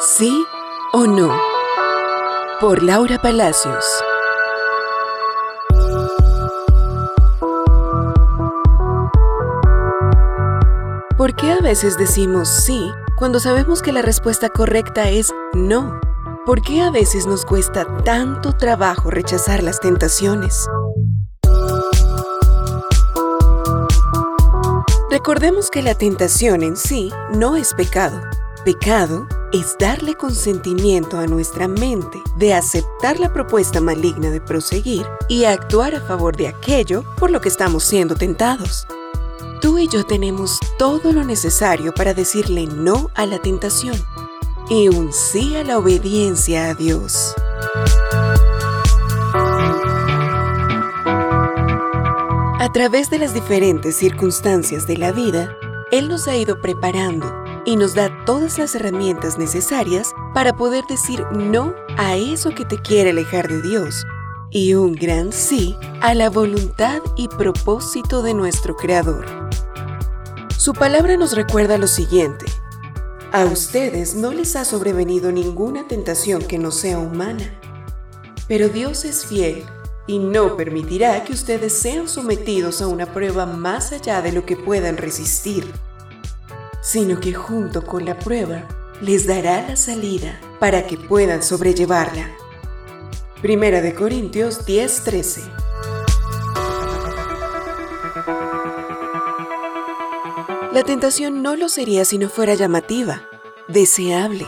¿Sí o no? Por Laura Palacios. ¿Por qué a veces decimos sí cuando sabemos que la respuesta correcta es no? ¿Por qué a veces nos cuesta tanto trabajo rechazar las tentaciones? Recordemos que la tentación en sí no es pecado. Pecado es darle consentimiento a nuestra mente de aceptar la propuesta maligna de proseguir y actuar a favor de aquello por lo que estamos siendo tentados. Tú y yo tenemos todo lo necesario para decirle no a la tentación y un sí a la obediencia a Dios. A través de las diferentes circunstancias de la vida, Él nos ha ido preparando y nos da todas las herramientas necesarias para poder decir no a eso que te quiere alejar de Dios y un gran sí a la voluntad y propósito de nuestro Creador. Su palabra nos recuerda lo siguiente. A ustedes no les ha sobrevenido ninguna tentación que no sea humana, pero Dios es fiel y no permitirá que ustedes sean sometidos a una prueba más allá de lo que puedan resistir, sino que junto con la prueba les dará la salida para que puedan sobrellevarla. Primera de Corintios 10:13 La tentación no lo sería si no fuera llamativa, deseable,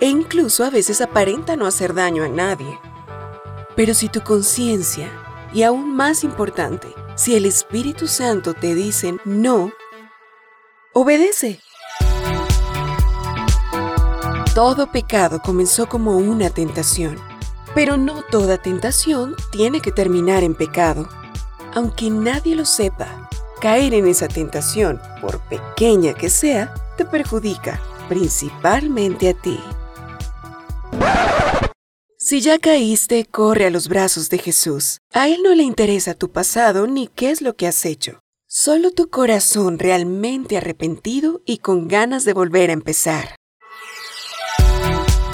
e incluso a veces aparenta no hacer daño a nadie. Pero si tu conciencia, y aún más importante, si el Espíritu Santo te dicen no, obedece. Todo pecado comenzó como una tentación, pero no toda tentación tiene que terminar en pecado. Aunque nadie lo sepa, caer en esa tentación, por pequeña que sea, te perjudica, principalmente a ti. Si ya caíste, corre a los brazos de Jesús. A Él no le interesa tu pasado ni qué es lo que has hecho. Solo tu corazón realmente arrepentido y con ganas de volver a empezar.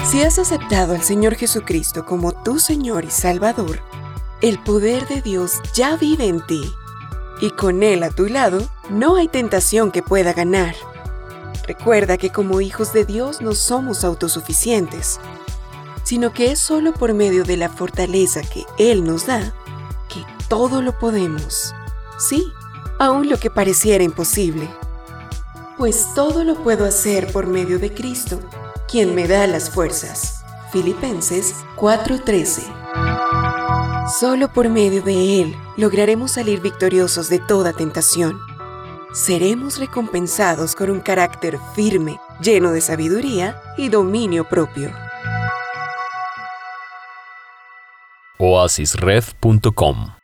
Si has aceptado al Señor Jesucristo como tu Señor y Salvador, el poder de Dios ya vive en ti. Y con Él a tu lado, no hay tentación que pueda ganar. Recuerda que como hijos de Dios no somos autosuficientes sino que es solo por medio de la fortaleza que Él nos da que todo lo podemos. Sí, aun lo que pareciera imposible. Pues todo lo puedo hacer por medio de Cristo, quien me da las fuerzas. Filipenses 4:13 Solo por medio de Él lograremos salir victoriosos de toda tentación. Seremos recompensados con un carácter firme, lleno de sabiduría y dominio propio. oasisred.com